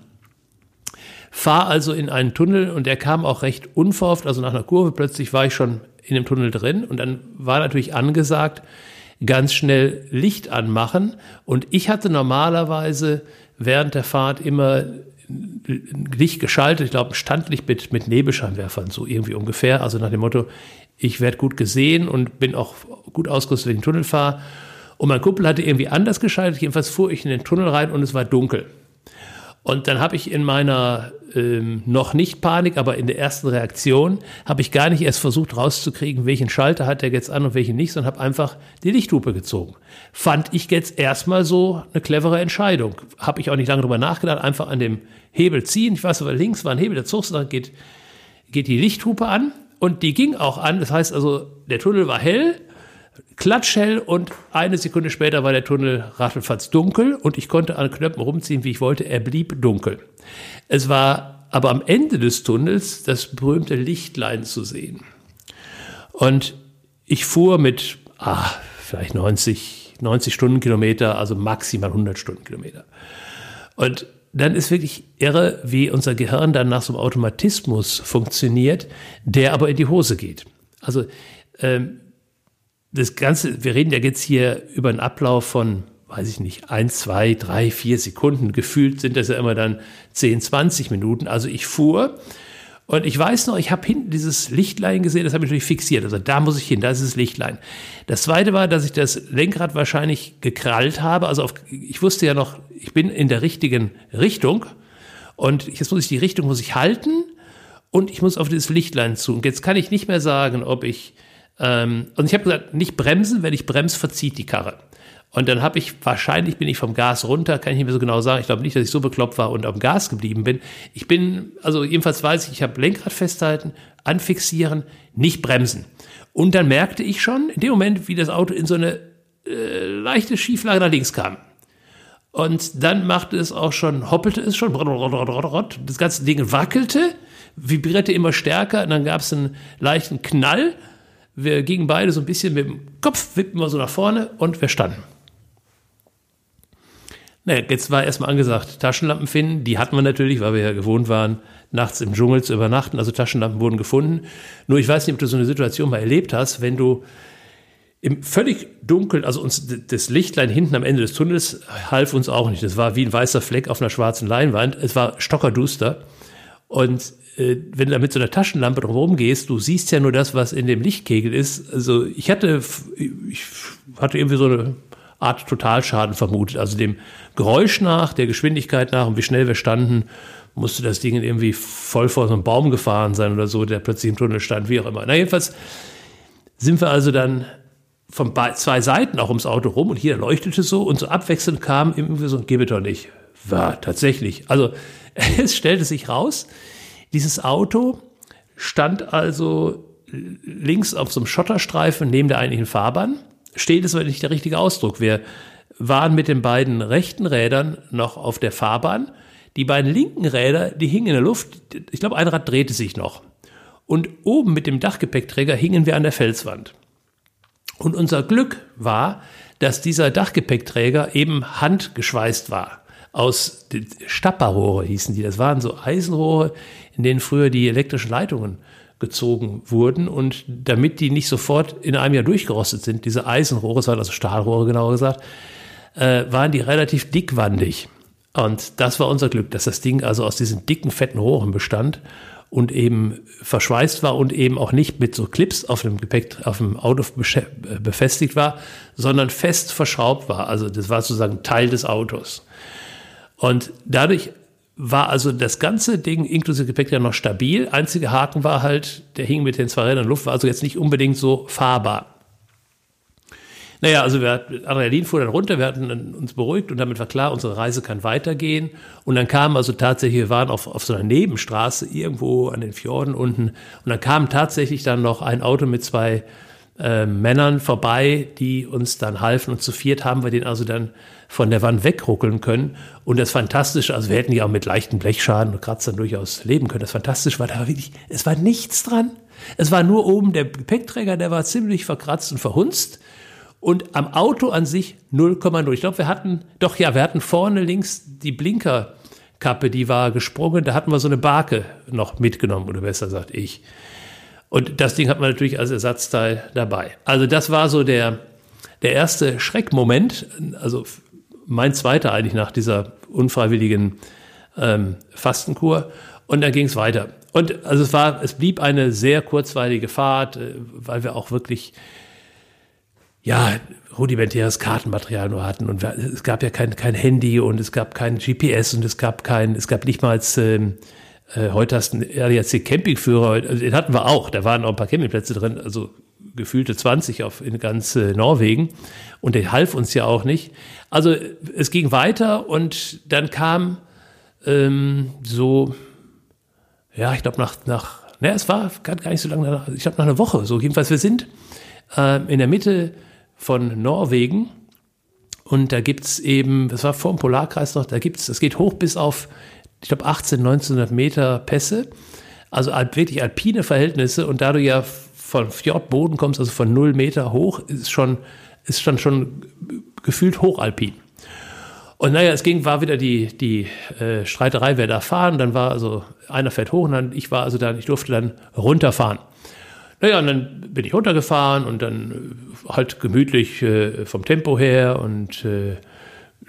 fahre also in einen Tunnel und der kam auch recht unverhofft, also nach einer Kurve. Plötzlich war ich schon in dem Tunnel drin und dann war natürlich angesagt, ganz schnell Licht anmachen. Und ich hatte normalerweise während der Fahrt immer Licht geschaltet, ich glaube ein Standlicht mit, mit Nebelscheinwerfern, so irgendwie ungefähr, also nach dem Motto, ich werde gut gesehen und bin auch gut ausgerüstet, wenn ich den Tunnel fahre. Und mein Kumpel hatte irgendwie anders geschaltet, jedenfalls fuhr ich in den Tunnel rein und es war dunkel. Und dann habe ich in meiner ähm, noch nicht Panik, aber in der ersten Reaktion habe ich gar nicht erst versucht rauszukriegen, welchen Schalter hat der jetzt an und welchen nicht, sondern habe einfach die Lichthupe gezogen. Fand ich jetzt erstmal so eine clevere Entscheidung. Habe ich auch nicht lange drüber nachgedacht, einfach an dem Hebel ziehen. Ich weiß aber, links war ein Hebel, der zog dann geht, geht die Lichthupe an und die ging auch an. Das heißt also, der Tunnel war hell klatschhell und eine Sekunde später war der Tunnel rattelfatz dunkel und ich konnte an Knöpfen rumziehen, wie ich wollte. Er blieb dunkel. Es war aber am Ende des Tunnels das berühmte Lichtlein zu sehen. Und ich fuhr mit ah, vielleicht 90, 90 Stundenkilometer, also maximal 100 Stundenkilometer. Und dann ist wirklich irre, wie unser Gehirn dann nach so einem Automatismus funktioniert, der aber in die Hose geht. Also ähm, das Ganze, wir reden ja jetzt hier über einen Ablauf von, weiß ich nicht, eins, zwei, drei, vier Sekunden. Gefühlt sind das ja immer dann 10, 20 Minuten. Also ich fuhr und ich weiß noch, ich habe hinten dieses Lichtlein gesehen, das habe ich natürlich fixiert. Also da muss ich hin, da ist das Lichtlein. Das zweite war, dass ich das Lenkrad wahrscheinlich gekrallt habe. Also auf, ich wusste ja noch, ich bin in der richtigen Richtung. Und jetzt muss ich die Richtung muss ich halten und ich muss auf dieses Lichtlein zu. Und jetzt kann ich nicht mehr sagen, ob ich ähm, und ich habe gesagt, nicht bremsen, wenn ich bremse, verzieht die Karre. Und dann habe ich, wahrscheinlich bin ich vom Gas runter, kann ich nicht mehr so genau sagen. Ich glaube nicht, dass ich so bekloppt war und am Gas geblieben bin. Ich bin, also jedenfalls weiß ich, ich habe Lenkrad festhalten, anfixieren, nicht bremsen. Und dann merkte ich schon, in dem Moment, wie das Auto in so eine äh, leichte Schieflage nach links kam. Und dann machte es auch schon, hoppelte es schon, das ganze Ding wackelte, vibrierte immer stärker und dann gab es einen leichten Knall. Wir gingen beide so ein bisschen mit dem Kopf, wippen wir so nach vorne und wir standen. Naja, jetzt war erstmal angesagt, Taschenlampen finden. Die hatten wir natürlich, weil wir ja gewohnt waren, nachts im Dschungel zu übernachten. Also Taschenlampen wurden gefunden. Nur ich weiß nicht, ob du so eine Situation mal erlebt hast, wenn du im völlig dunkeln, also uns das Lichtlein hinten am Ende des Tunnels half uns auch nicht. Das war wie ein weißer Fleck auf einer schwarzen Leinwand. Es war stockerduster. Und äh, wenn du da mit so einer Taschenlampe drumherum gehst, du siehst ja nur das, was in dem Lichtkegel ist. Also ich hatte, ich hatte irgendwie so eine Art Totalschaden vermutet. Also dem Geräusch nach, der Geschwindigkeit nach und wie schnell wir standen, musste das Ding irgendwie voll vor so einem Baum gefahren sein oder so, der plötzlich im Tunnel stand, wie auch immer. Na, jedenfalls sind wir also dann von zwei Seiten auch ums Auto rum und hier leuchtete so und so abwechselnd kam irgendwie so, gebe doch nicht. War tatsächlich. Also es stellte sich raus, dieses Auto stand also links auf so einem Schotterstreifen neben der eigentlichen Fahrbahn steht ist aber nicht der richtige Ausdruck. Wir waren mit den beiden rechten Rädern noch auf der Fahrbahn. Die beiden linken Räder, die hingen in der Luft. Ich glaube, ein Rad drehte sich noch. Und oben mit dem Dachgepäckträger hingen wir an der Felswand. Und unser Glück war, dass dieser Dachgepäckträger eben handgeschweißt war. Aus Stapperrohre hießen die. Das waren so Eisenrohre, in denen früher die elektrischen Leitungen gezogen wurden und damit die nicht sofort in einem Jahr durchgerostet sind, diese Eisenrohre, es waren also Stahlrohre genauer gesagt, äh, waren die relativ dickwandig. Und das war unser Glück, dass das Ding also aus diesen dicken, fetten Rohren bestand und eben verschweißt war und eben auch nicht mit so Clips auf dem Gepäck, auf dem Auto befestigt war, sondern fest verschraubt war. Also das war sozusagen Teil des Autos. Und dadurch war also das ganze Ding inklusive Gepäck ja noch stabil. Einziger Haken war halt, der hing mit den zwei Rädern in Luft, war also jetzt nicht unbedingt so fahrbar. Naja, also wir, Adrenalin fuhr dann runter, wir hatten uns beruhigt und damit war klar, unsere Reise kann weitergehen. Und dann kam also tatsächlich, wir waren auf, auf so einer Nebenstraße irgendwo an den Fjorden unten und dann kam tatsächlich dann noch ein Auto mit zwei äh, Männern vorbei, die uns dann halfen und zu viert haben wir den also dann von der Wand wegruckeln können. Und das Fantastische, also wir hätten ja auch mit leichten Blechschaden und Kratzern durchaus leben können. Das Fantastische war, da war wirklich, es war nichts dran. Es war nur oben der Gepäckträger, der war ziemlich verkratzt und verhunzt. Und am Auto an sich 0,0. Ich glaube, wir hatten, doch ja, wir hatten vorne links die Blinkerkappe, die war gesprungen. Da hatten wir so eine Barke noch mitgenommen, oder besser gesagt ich. Und das Ding hat man natürlich als Ersatzteil dabei. Also das war so der, der erste Schreckmoment. Also mein zweiter eigentlich nach dieser unfreiwilligen ähm, Fastenkur. Und dann ging es weiter. Und also es war, es blieb eine sehr kurzweilige Fahrt, äh, weil wir auch wirklich ja rudimentäres Kartenmaterial nur hatten und es gab ja kein, kein Handy und es gab kein GPS und es gab kein, es gab nicht mal ähm, äh, heute hast du einen ADAC Campingführer, also den hatten wir auch, da waren auch ein paar Campingplätze drin, also gefühlte 20 auf, in ganz äh, Norwegen. Und der half uns ja auch nicht. Also es ging weiter und dann kam ähm, so, ja, ich glaube nach, nach, naja, es war gar nicht so lange, ich glaube nach einer Woche so. Jedenfalls, wir sind äh, in der Mitte von Norwegen und da gibt's eben, das war vor dem Polarkreis noch, da gibt's, es geht hoch bis auf, ich glaube, 18, 1900 Meter Pässe. Also wirklich alpine Verhältnisse und da du ja von Fjordboden kommst, also von null Meter hoch, ist schon, ist dann schon gefühlt hochalpin. Und naja, es ging, war wieder die, die äh, Streiterei, wer da fahren. Dann war also, einer fährt hoch und dann, ich war also dann, ich durfte dann runterfahren. Naja, und dann bin ich runtergefahren und dann äh, halt gemütlich äh, vom Tempo her und äh,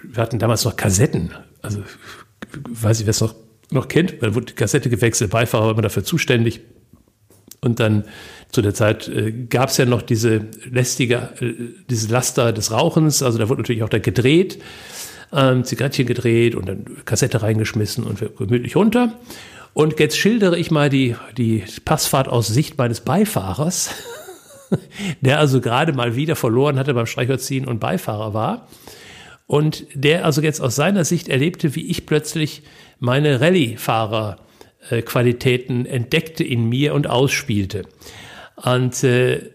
wir hatten damals noch Kassetten. Also, weiß ich, wer es noch, noch kennt, dann wurde die Kassette gewechselt, Beifahrer war immer dafür zuständig. Und dann zu der Zeit äh, gab es ja noch diese lästige, äh, diese Laster des Rauchens, also da wurde natürlich auch da gedreht, ähm, Zigarettchen gedreht und dann Kassette reingeschmissen und gemütlich runter. Und jetzt schildere ich mal die, die Passfahrt aus Sicht meines Beifahrers, der also gerade mal wieder verloren hatte beim Streichholzziehen und Beifahrer war. Und der also jetzt aus seiner Sicht erlebte, wie ich plötzlich meine Rallye-Fahrer-Qualitäten entdeckte in mir und ausspielte. Und äh,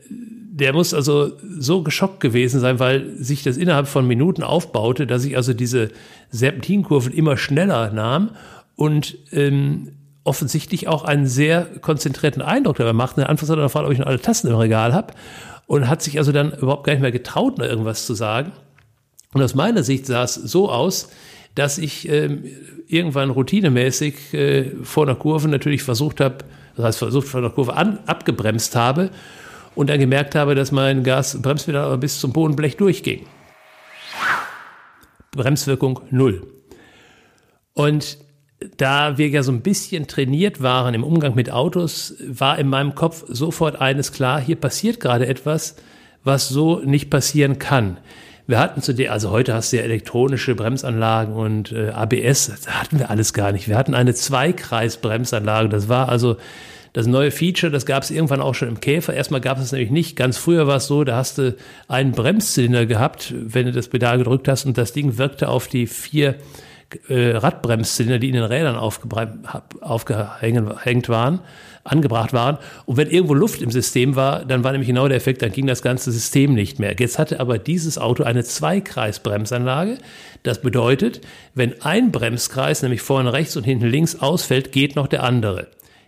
der muss also so geschockt gewesen sein, weil sich das innerhalb von Minuten aufbaute, dass ich also diese Serpentinkurven immer schneller nahm und ähm, offensichtlich auch einen sehr konzentrierten Eindruck dabei machte. Anfangs hat er gefragt, ob ich noch alle Tassen im Regal habe und hat sich also dann überhaupt gar nicht mehr getraut, noch irgendwas zu sagen. Und aus meiner Sicht sah es so aus, dass ich ähm, irgendwann routinemäßig äh, vor einer Kurve natürlich versucht habe, das heißt versucht vor einer Kurve an, abgebremst habe und dann gemerkt habe, dass mein Gas-Bremspedal aber bis zum Bodenblech durchging. Bremswirkung null. Und da wir ja so ein bisschen trainiert waren im Umgang mit Autos, war in meinem Kopf sofort eines klar, hier passiert gerade etwas, was so nicht passieren kann. Wir hatten zu der, also heute hast du ja elektronische Bremsanlagen und äh, ABS, das hatten wir alles gar nicht. Wir hatten eine Zweikreisbremsanlage. Das war also das neue Feature, das gab es irgendwann auch schon im Käfer. Erstmal gab es es nämlich nicht. Ganz früher war es so, da hast du einen Bremszylinder gehabt, wenn du das Pedal gedrückt hast und das Ding wirkte auf die vier äh, Radbremszylinder, die in den Rädern aufgehängt waren, angebracht waren. Und wenn irgendwo Luft im System war, dann war nämlich genau der Effekt, dann ging das ganze System nicht mehr. Jetzt hatte aber dieses Auto eine Zweikreisbremsanlage. Das bedeutet, wenn ein Bremskreis, nämlich vorne rechts und hinten links ausfällt, geht noch der andere.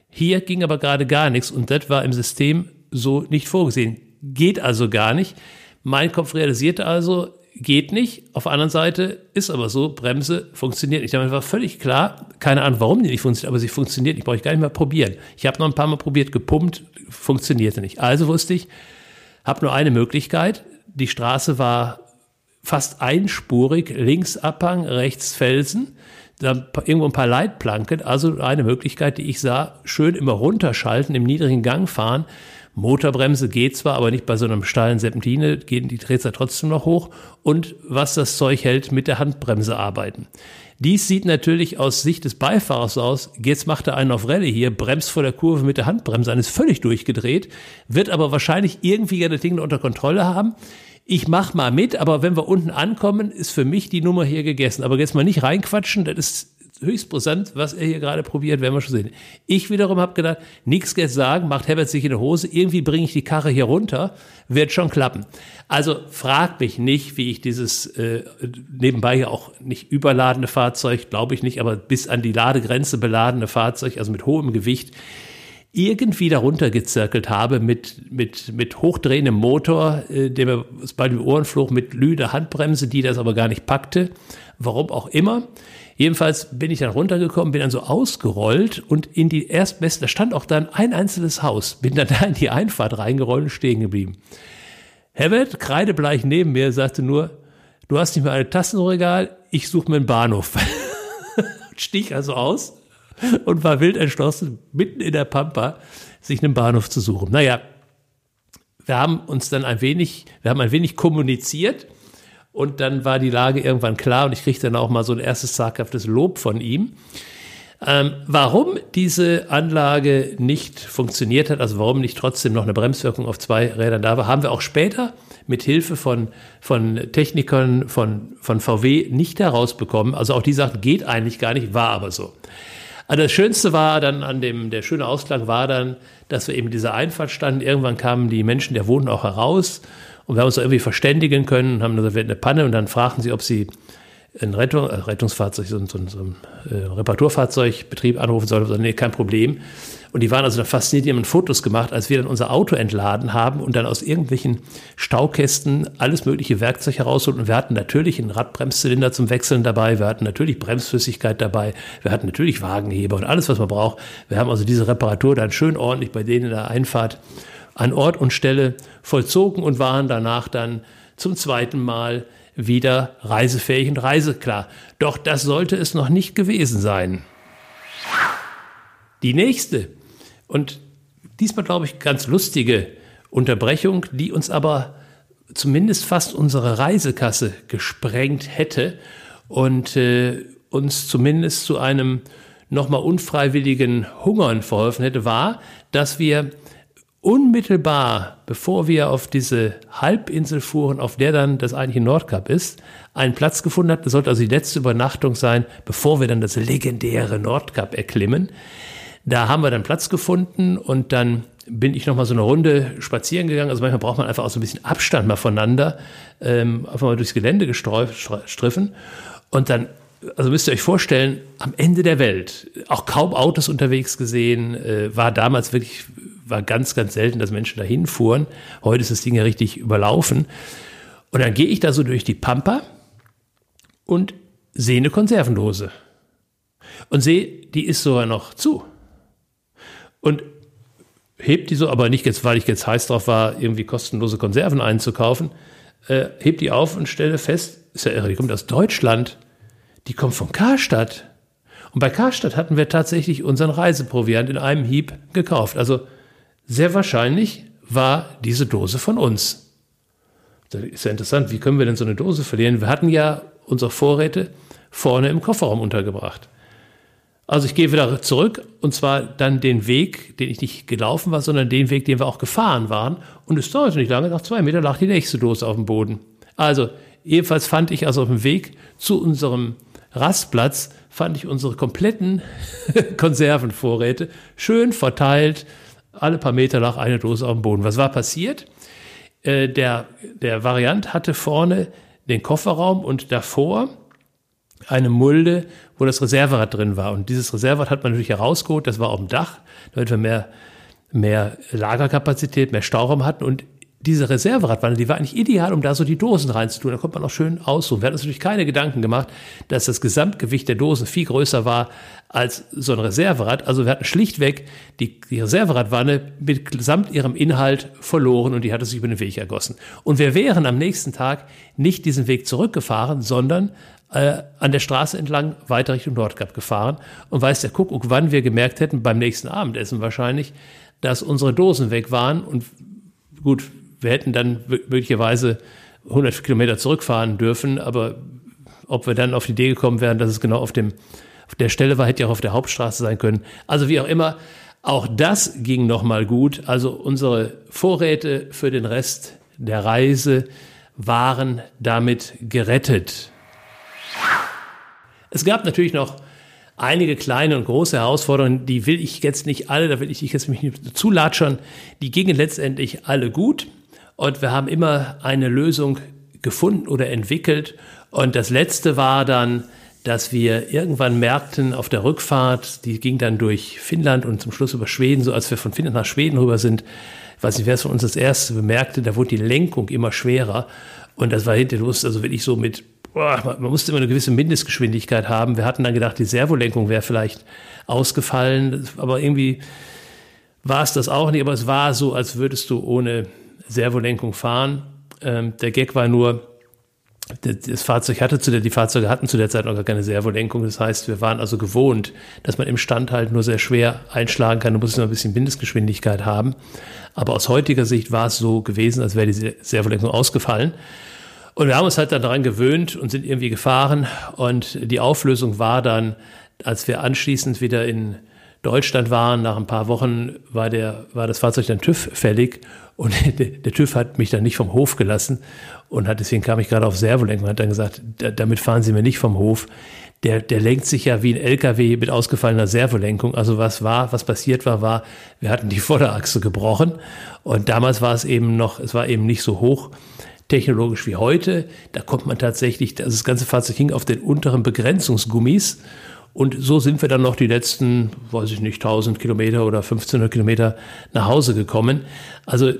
Hier ging aber gerade gar nichts und das war im System so nicht vorgesehen. Geht also gar nicht. Mein Kopf realisierte also, geht nicht. Auf der anderen Seite ist aber so, Bremse funktioniert nicht. Damit war völlig klar, keine Ahnung, warum die nicht funktioniert, aber sie funktioniert nicht. Brauche ich gar nicht mehr probieren. Ich habe noch ein paar Mal probiert, gepumpt, funktionierte nicht. Also wusste ich, habe nur eine Möglichkeit. Die Straße war fast einspurig, links Abhang, rechts Felsen, dann irgendwo ein paar Leitplanken. Also eine Möglichkeit, die ich sah, schön immer runterschalten, im niedrigen Gang fahren Motorbremse geht zwar, aber nicht bei so einem steilen Serpentine, gehen die Drehzahl trotzdem noch hoch. Und was das Zeug hält, mit der Handbremse arbeiten. Dies sieht natürlich aus Sicht des Beifahrers aus. Jetzt macht er einen auf Rallye hier, bremst vor der Kurve mit der Handbremse an, ist völlig durchgedreht, wird aber wahrscheinlich irgendwie ja das Ding unter Kontrolle haben. Ich mach mal mit, aber wenn wir unten ankommen, ist für mich die Nummer hier gegessen. Aber jetzt mal nicht reinquatschen, das ist höchst brisant, was er hier gerade probiert, werden wir schon sehen. Ich wiederum habe gedacht, nichts jetzt sagen, macht Herbert sich in die Hose, irgendwie bringe ich die Karre hier runter, wird schon klappen. Also frag mich nicht, wie ich dieses äh, nebenbei ja auch nicht überladene Fahrzeug, glaube ich nicht, aber bis an die Ladegrenze beladene Fahrzeug, also mit hohem Gewicht, irgendwie darunter gezirkelt habe mit, mit, mit hochdrehendem Motor, äh, der mir bei den Ohren flog, mit lüder Handbremse, die das aber gar nicht packte. Warum auch immer. Jedenfalls bin ich dann runtergekommen, bin dann so ausgerollt und in die erstbeste, da stand auch dann ein einzelnes Haus, bin dann da in die Einfahrt reingerollt und stehen geblieben. Herbert, kreidebleich neben mir, sagte nur, du hast nicht mehr ein Tassenregal, ich suche mir einen Bahnhof. Stieg also aus und war wild entschlossen, mitten in der Pampa sich einen Bahnhof zu suchen. Naja, wir haben uns dann ein wenig, wir haben ein wenig kommuniziert und dann war die Lage irgendwann klar und ich kriegte dann auch mal so ein erstes zaghaftes Lob von ihm. Ähm, warum diese Anlage nicht funktioniert hat, also warum nicht trotzdem noch eine Bremswirkung auf zwei Rädern da war, haben wir auch später mit Hilfe von, von Technikern von, von VW nicht herausbekommen. Also auch die sagten, geht eigentlich gar nicht, war aber so. Also das Schönste war dann an dem, der schöne Ausklang war dann, dass wir eben diese Einfahrt standen. Irgendwann kamen die Menschen, der wohnten auch heraus und wir haben uns irgendwie verständigen können und haben gesagt, wir eine Panne und dann fragten sie, ob sie ein Rettung, äh, Rettungsfahrzeug, so, so, so ein äh, Reparaturfahrzeugbetrieb anrufen sollte. Nee, kein Problem. Und die waren also dann fasziniert, die haben Fotos gemacht, als wir dann unser Auto entladen haben und dann aus irgendwelchen Staukästen alles mögliche Werkzeug herausholten. Und wir hatten natürlich einen Radbremszylinder zum Wechseln dabei, wir hatten natürlich Bremsflüssigkeit dabei, wir hatten natürlich Wagenheber und alles, was man braucht. Wir haben also diese Reparatur dann schön ordentlich bei denen in der Einfahrt an Ort und Stelle vollzogen und waren danach dann zum zweiten Mal wieder reisefähig und reiseklar. Doch das sollte es noch nicht gewesen sein. Die nächste und diesmal, glaube ich, ganz lustige Unterbrechung, die uns aber zumindest fast unsere Reisekasse gesprengt hätte und äh, uns zumindest zu einem nochmal unfreiwilligen Hungern verholfen hätte, war, dass wir unmittelbar, bevor wir auf diese Halbinsel fuhren, auf der dann das eigentliche Nordkap ist, einen Platz gefunden hatten. Das sollte also die letzte Übernachtung sein, bevor wir dann das legendäre Nordkap erklimmen. Da haben wir dann Platz gefunden und dann bin ich noch mal so eine Runde spazieren gegangen. Also manchmal braucht man einfach auch so ein bisschen Abstand mal voneinander, ähm, einfach mal durchs Gelände gestriffen. Und dann, also müsst ihr euch vorstellen, am Ende der Welt, auch kaum Autos unterwegs gesehen, äh, war damals wirklich, war ganz, ganz selten, dass Menschen dahin fuhren. Heute ist das Ding ja richtig überlaufen. Und dann gehe ich da so durch die Pampa und sehe eine Konservendose. Und sehe, die ist sogar noch zu und hebt die so, aber nicht jetzt, weil ich jetzt heiß drauf war, irgendwie kostenlose Konserven einzukaufen, äh, hebt die auf und stelle fest, ist ja irre, die kommt aus Deutschland, die kommt von Karstadt. Und bei Karstadt hatten wir tatsächlich unseren Reiseproviant in einem Hieb gekauft. Also sehr wahrscheinlich war diese Dose von uns. Das ist ja interessant, wie können wir denn so eine Dose verlieren? Wir hatten ja unsere Vorräte vorne im Kofferraum untergebracht. Also ich gehe wieder zurück und zwar dann den Weg, den ich nicht gelaufen war, sondern den Weg, den wir auch gefahren waren. Und es dauerte nicht lange, nach zwei Metern lag die nächste Dose auf dem Boden. Also jedenfalls fand ich also auf dem Weg zu unserem Rastplatz, fand ich unsere kompletten Konservenvorräte schön verteilt. Alle paar Meter lag eine Dose auf dem Boden. Was war passiert? Äh, der, der Variant hatte vorne den Kofferraum und davor eine Mulde, wo das Reserverad drin war. Und dieses Reserverad hat man natürlich herausgeholt, das war auf dem Dach, damit wir mehr, mehr Lagerkapazität, mehr Stauraum hatten. Und diese Reserveradwanne, die war eigentlich ideal, um da so die Dosen reinzutun. Da konnte man auch schön aussuchen. Wir hatten uns natürlich keine Gedanken gemacht, dass das Gesamtgewicht der Dosen viel größer war als so ein Reserverad. Also wir hatten schlichtweg die, die Reserveradwanne mitsamt ihrem Inhalt verloren und die hatte sich über den Weg ergossen. Und wir wären am nächsten Tag nicht diesen Weg zurückgefahren, sondern äh, an der Straße entlang weiter Richtung Nordkap gefahren und weiß der Kuckuck, wann wir gemerkt hätten, beim nächsten Abendessen wahrscheinlich, dass unsere Dosen weg waren und gut, wir hätten dann möglicherweise 100 Kilometer zurückfahren dürfen, aber ob wir dann auf die Idee gekommen wären, dass es genau auf dem auf der Stelle war, hätte ja auch auf der Hauptstraße sein können. Also wie auch immer, auch das ging nochmal gut. Also unsere Vorräte für den Rest der Reise waren damit gerettet. Es gab natürlich noch einige kleine und große Herausforderungen, die will ich jetzt nicht alle, da will ich jetzt mich nicht zulatschern. Die gingen letztendlich alle gut und wir haben immer eine Lösung gefunden oder entwickelt. Und das letzte war dann, dass wir irgendwann merkten auf der Rückfahrt, die ging dann durch Finnland und zum Schluss über Schweden, so als wir von Finnland nach Schweden rüber sind, ich weiß nicht, wer es von uns das erste bemerkte, da wurde die Lenkung immer schwerer. Und das war hinterher los, also wirklich so mit boah, man musste immer eine gewisse Mindestgeschwindigkeit haben. Wir hatten dann gedacht, die Servolenkung wäre vielleicht ausgefallen, aber irgendwie war es das auch nicht. Aber es war so, als würdest du ohne Servolenkung fahren. Ähm, der Gag war nur, das Fahrzeug hatte zu der, die Fahrzeuge hatten zu der Zeit noch gar keine Servolenkung. Das heißt, wir waren also gewohnt, dass man im Stand halt nur sehr schwer einschlagen kann. Du musst nur ein bisschen Mindestgeschwindigkeit haben. Aber aus heutiger Sicht war es so gewesen, als wäre die Servolenkung ausgefallen. Und wir haben uns halt dann daran gewöhnt und sind irgendwie gefahren. Und die Auflösung war dann, als wir anschließend wieder in Deutschland waren, nach ein paar Wochen war, der, war das Fahrzeug dann TÜV fällig und der, TÜV hat mich dann nicht vom Hof gelassen und hat, deswegen kam ich gerade auf Servolenkung und hat dann gesagt, damit fahren Sie mir nicht vom Hof. Der, der lenkt sich ja wie ein LKW mit ausgefallener Servolenkung. Also was war, was passiert war, war, wir hatten die Vorderachse gebrochen und damals war es eben noch, es war eben nicht so hoch technologisch wie heute. Da kommt man tatsächlich, also das ganze Fahrzeug hing auf den unteren Begrenzungsgummis. Und so sind wir dann noch die letzten, weiß ich nicht, 1000 Kilometer oder 1500 Kilometer nach Hause gekommen. Also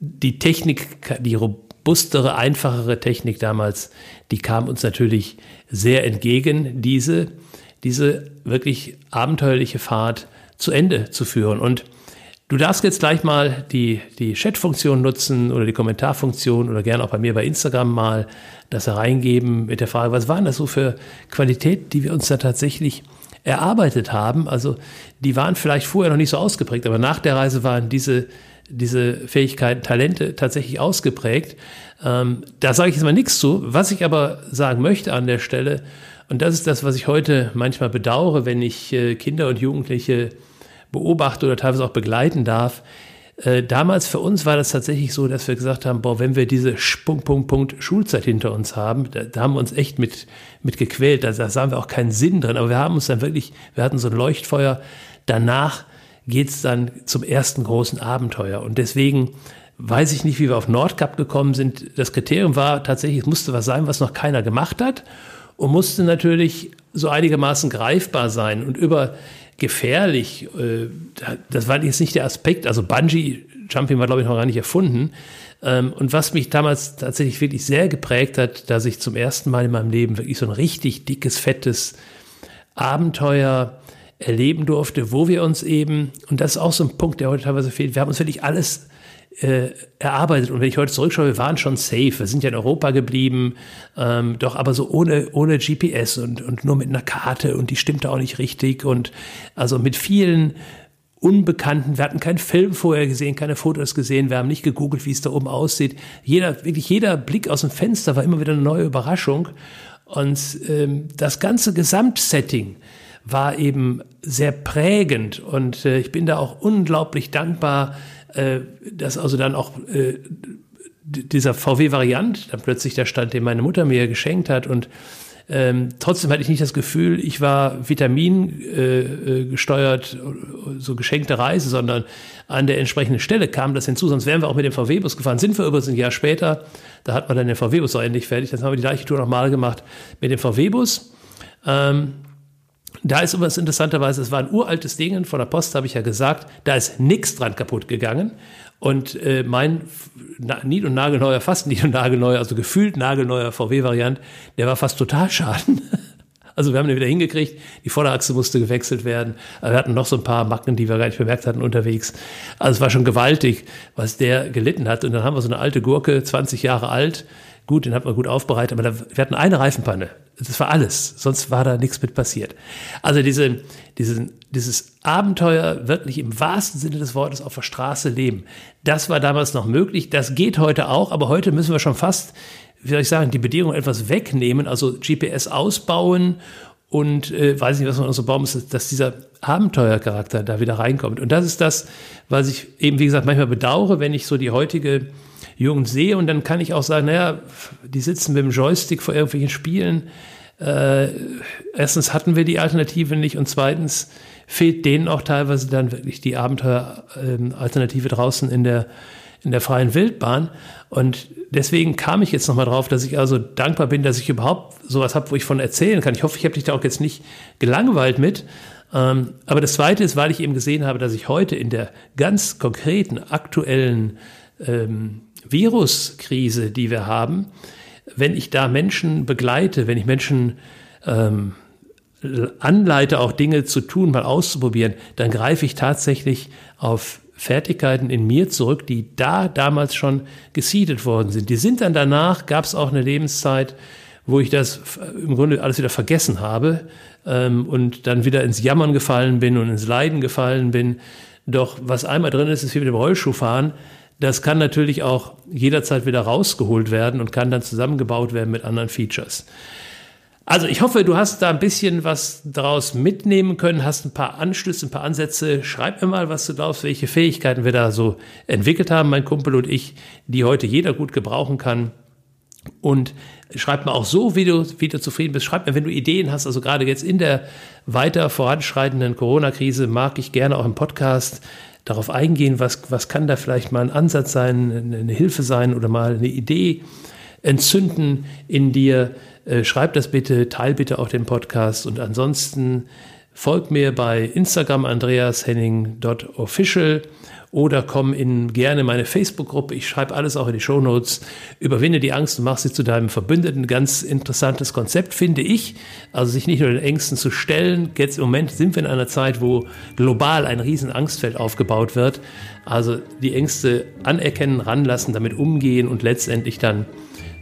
die Technik, die robustere, einfachere Technik damals, die kam uns natürlich sehr entgegen, diese, diese wirklich abenteuerliche Fahrt zu Ende zu führen. Und du darfst jetzt gleich mal die, die Chat-Funktion nutzen oder die Kommentarfunktion oder gerne auch bei mir bei Instagram mal das hereingeben mit der Frage, was waren das so für Qualität, die wir uns da tatsächlich erarbeitet haben. Also die waren vielleicht vorher noch nicht so ausgeprägt, aber nach der Reise waren diese, diese Fähigkeiten, Talente tatsächlich ausgeprägt. Ähm, da sage ich jetzt mal nichts zu. Was ich aber sagen möchte an der Stelle, und das ist das, was ich heute manchmal bedauere, wenn ich äh, Kinder und Jugendliche beobachte oder teilweise auch begleiten darf. Äh, damals für uns war das tatsächlich so, dass wir gesagt haben, boah, wenn wir diese Punkt, Punkt, Punkt Schulzeit hinter uns haben, da, da haben wir uns echt mit, mit gequält. Da, da sahen wir auch keinen Sinn drin. Aber wir haben uns dann wirklich, wir hatten so ein Leuchtfeuer. Danach geht's dann zum ersten großen Abenteuer. Und deswegen weiß ich nicht, wie wir auf Nordkap gekommen sind. Das Kriterium war tatsächlich, es musste was sein, was noch keiner gemacht hat und musste natürlich so einigermaßen greifbar sein. Und über gefährlich. Äh, das war jetzt nicht der Aspekt. Also Bungee Jumping war, glaube ich, noch gar nicht erfunden. Ähm, und was mich damals tatsächlich wirklich sehr geprägt hat, dass ich zum ersten Mal in meinem Leben wirklich so ein richtig dickes, fettes Abenteuer erleben durfte, wo wir uns eben, und das ist auch so ein Punkt, der heute teilweise fehlt, wir haben uns wirklich alles äh, erarbeitet. Und wenn ich heute zurückschaue, wir waren schon safe. Wir sind ja in Europa geblieben, ähm, doch aber so ohne, ohne GPS und, und nur mit einer Karte und die stimmte auch nicht richtig. Und also mit vielen Unbekannten. Wir hatten keinen Film vorher gesehen, keine Fotos gesehen. Wir haben nicht gegoogelt, wie es da oben aussieht. Jeder, wirklich jeder Blick aus dem Fenster war immer wieder eine neue Überraschung. Und ähm, das ganze Gesamtsetting war eben sehr prägend. Und äh, ich bin da auch unglaublich dankbar, äh, dass also dann auch äh, dieser VW-Variant dann plötzlich da stand, den meine Mutter mir geschenkt hat und ähm, trotzdem hatte ich nicht das Gefühl, ich war Vitamin äh, äh, gesteuert, so geschenkte Reise, sondern an der entsprechenden Stelle kam das hinzu. Sonst wären wir auch mit dem VW-Bus gefahren. Sind wir übrigens ein Jahr später, da hat man dann den VW-Bus auch endlich fertig. Dann haben wir die gleiche Tour nochmal gemacht mit dem VW-Bus. Ähm, da ist übrigens interessanterweise, es war ein uraltes Ding, von der Post habe ich ja gesagt, da ist nichts dran kaputt gegangen. Und äh, mein nied- und nagelneuer, fast nied- und nagelneuer, also gefühlt nagelneuer VW-Variant, der war fast total schaden. Also wir haben den wieder hingekriegt, die Vorderachse musste gewechselt werden. Wir hatten noch so ein paar Macken, die wir gar nicht bemerkt hatten unterwegs. Also es war schon gewaltig, was der gelitten hat. Und dann haben wir so eine alte Gurke, 20 Jahre alt, Gut, den hat man gut aufbereitet, aber da, wir hatten eine Reifenpanne. Das war alles. Sonst war da nichts mit passiert. Also diese, diese, dieses Abenteuer wirklich im wahrsten Sinne des Wortes auf der Straße leben, das war damals noch möglich. Das geht heute auch, aber heute müssen wir schon fast, wie soll ich sagen, die Bedingungen etwas wegnehmen, also GPS ausbauen und äh, weiß nicht, was man so bauen muss, dass dieser Abenteuercharakter da wieder reinkommt. Und das ist das, was ich eben, wie gesagt, manchmal bedauere, wenn ich so die heutige Jugend sehe. Und dann kann ich auch sagen, naja, die sitzen mit dem Joystick vor irgendwelchen Spielen. Äh, erstens hatten wir die Alternative nicht und zweitens fehlt denen auch teilweise dann wirklich die Abenteuer-Alternative draußen in der, in der freien Wildbahn. Und deswegen kam ich jetzt nochmal drauf, dass ich also dankbar bin, dass ich überhaupt sowas habe, wo ich von erzählen kann. Ich hoffe, ich habe dich da auch jetzt nicht gelangweilt mit. Ähm, aber das Zweite ist, weil ich eben gesehen habe, dass ich heute in der ganz konkreten, aktuellen ähm, Viruskrise, die wir haben, wenn ich da Menschen begleite, wenn ich Menschen ähm, anleite, auch Dinge zu tun, mal auszuprobieren, dann greife ich tatsächlich auf Fertigkeiten in mir zurück, die da damals schon gesiedet worden sind. Die sind dann danach, gab es auch eine Lebenszeit, wo ich das im Grunde alles wieder vergessen habe ähm, und dann wieder ins Jammern gefallen bin und ins Leiden gefallen bin. Doch was einmal drin ist, ist wie mit dem Rollschuhfahren. Das kann natürlich auch jederzeit wieder rausgeholt werden und kann dann zusammengebaut werden mit anderen Features. Also ich hoffe, du hast da ein bisschen was daraus mitnehmen können, hast ein paar Anschlüsse, ein paar Ansätze. Schreib mir mal, was du glaubst, welche Fähigkeiten wir da so entwickelt haben, mein Kumpel und ich, die heute jeder gut gebrauchen kann. Und schreib mir auch so, wie du, wie du zufrieden bist. Schreib mir, wenn du Ideen hast. Also gerade jetzt in der weiter voranschreitenden Corona-Krise mag ich gerne auch im Podcast darauf eingehen, was, was kann da vielleicht mal ein Ansatz sein, eine Hilfe sein oder mal eine Idee. entzünden in dir. Äh, schreib das bitte, teil bitte auch den Podcast und ansonsten folg mir bei Instagram andreashenning.official oder komm in gerne meine Facebook-Gruppe. Ich schreibe alles auch in die Show Notes. Überwinde die Angst und mach sie zu deinem Verbündeten. Ganz interessantes Konzept, finde ich. Also sich nicht nur den Ängsten zu stellen. Jetzt im Moment sind wir in einer Zeit, wo global ein riesen Angstfeld aufgebaut wird. Also die Ängste anerkennen, ranlassen, damit umgehen und letztendlich dann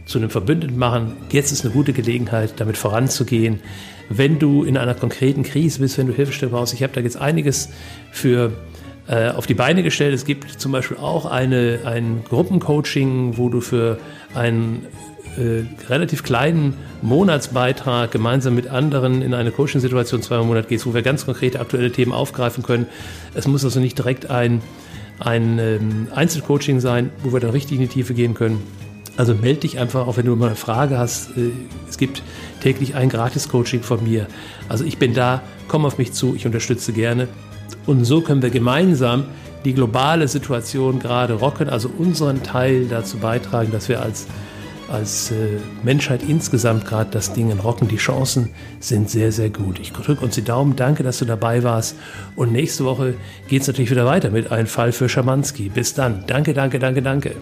zu einem Verbündeten machen. Jetzt ist eine gute Gelegenheit, damit voranzugehen. Wenn du in einer konkreten Krise bist, wenn du Hilfestellung brauchst, ich habe da jetzt einiges für äh, auf die Beine gestellt. Es gibt zum Beispiel auch eine, ein Gruppencoaching, wo du für einen äh, relativ kleinen Monatsbeitrag gemeinsam mit anderen in eine Coaching-Situation zweimal im Monat gehst, wo wir ganz konkrete aktuelle Themen aufgreifen können. Es muss also nicht direkt ein, ein ähm, Einzelcoaching sein, wo wir dann richtig in die Tiefe gehen können. Also melde dich einfach, auch wenn du mal eine Frage hast. Äh, es gibt täglich ein Gratis-Coaching von mir. Also ich bin da, komm auf mich zu, ich unterstütze gerne. Und so können wir gemeinsam die globale Situation gerade rocken, also unseren Teil dazu beitragen, dass wir als, als äh, Menschheit insgesamt gerade das Ding rocken. Die Chancen sind sehr, sehr gut. Ich drücke uns die Daumen, danke, dass du dabei warst. Und nächste Woche geht es natürlich wieder weiter mit einem Fall für Schamanski. Bis dann. Danke, danke, danke, danke.